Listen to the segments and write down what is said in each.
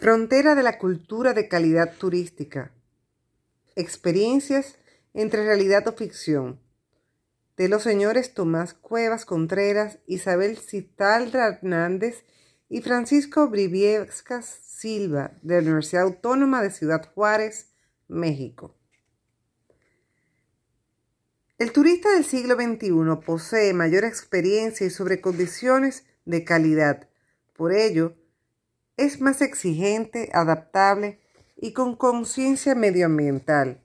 Frontera de la cultura de calidad turística. Experiencias entre realidad o ficción. De los señores Tomás Cuevas Contreras, Isabel Citalra Hernández y Francisco Briviescas Silva, de la Universidad Autónoma de Ciudad Juárez, México. El turista del siglo XXI posee mayor experiencia y sobre condiciones de calidad. Por ello, es más exigente, adaptable y con conciencia medioambiental.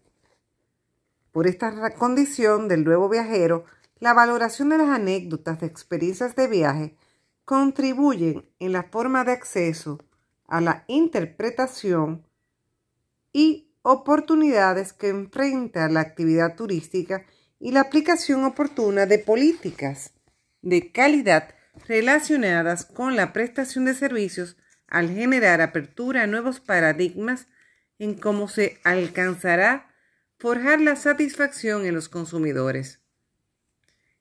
Por esta condición del nuevo viajero, la valoración de las anécdotas de experiencias de viaje contribuyen en la forma de acceso a la interpretación y oportunidades que enfrenta la actividad turística y la aplicación oportuna de políticas de calidad relacionadas con la prestación de servicios al generar apertura a nuevos paradigmas en cómo se alcanzará forjar la satisfacción en los consumidores.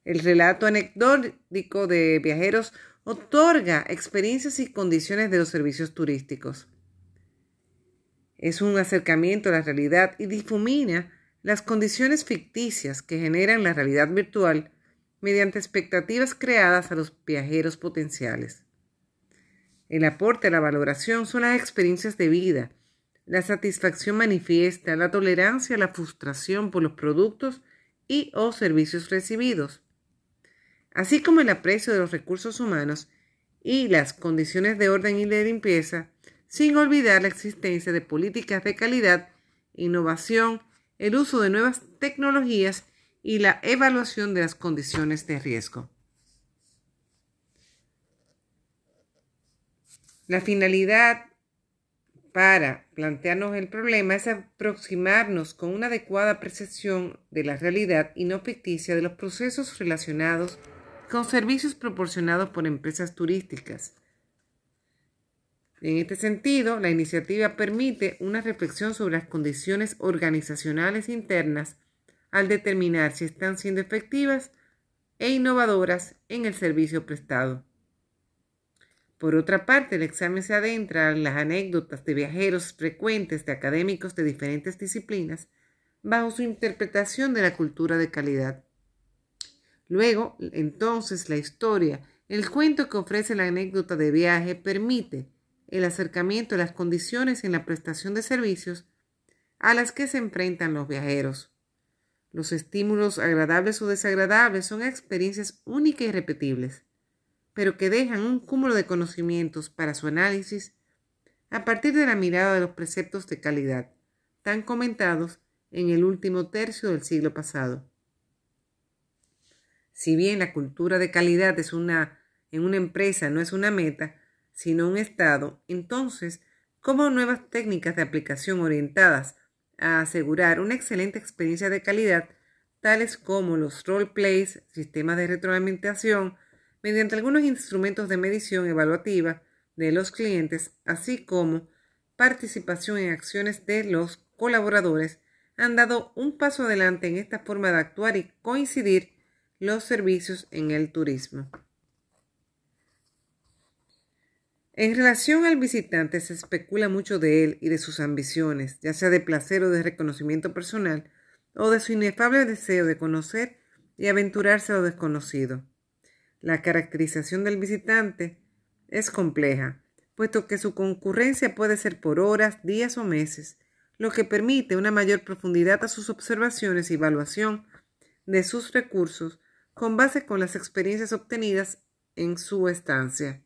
El relato anecdótico de viajeros otorga experiencias y condiciones de los servicios turísticos. Es un acercamiento a la realidad y difumina las condiciones ficticias que generan la realidad virtual mediante expectativas creadas a los viajeros potenciales. El aporte la valoración son las experiencias de vida, la satisfacción manifiesta, la tolerancia la frustración por los productos y o servicios recibidos, así como el aprecio de los recursos humanos y las condiciones de orden y de limpieza, sin olvidar la existencia de políticas de calidad, innovación, el uso de nuevas tecnologías y la evaluación de las condiciones de riesgo. La finalidad para plantearnos el problema es aproximarnos con una adecuada percepción de la realidad y no ficticia de los procesos relacionados con servicios proporcionados por empresas turísticas. En este sentido, la iniciativa permite una reflexión sobre las condiciones organizacionales internas al determinar si están siendo efectivas e innovadoras en el servicio prestado. Por otra parte, el examen se adentra en las anécdotas de viajeros frecuentes de académicos de diferentes disciplinas bajo su interpretación de la cultura de calidad. Luego, entonces, la historia, el cuento que ofrece la anécdota de viaje permite el acercamiento a las condiciones en la prestación de servicios a las que se enfrentan los viajeros. Los estímulos agradables o desagradables son experiencias únicas y repetibles pero que dejan un cúmulo de conocimientos para su análisis a partir de la mirada de los preceptos de calidad, tan comentados en el último tercio del siglo pasado. Si bien la cultura de calidad es una, en una empresa no es una meta, sino un estado, entonces, ¿cómo nuevas técnicas de aplicación orientadas a asegurar una excelente experiencia de calidad, tales como los role plays, sistemas de retroalimentación, mediante algunos instrumentos de medición evaluativa de los clientes, así como participación en acciones de los colaboradores, han dado un paso adelante en esta forma de actuar y coincidir los servicios en el turismo. En relación al visitante se especula mucho de él y de sus ambiciones, ya sea de placer o de reconocimiento personal, o de su inefable deseo de conocer y aventurarse a lo desconocido. La caracterización del visitante es compleja, puesto que su concurrencia puede ser por horas, días o meses, lo que permite una mayor profundidad a sus observaciones y evaluación de sus recursos con base con las experiencias obtenidas en su estancia.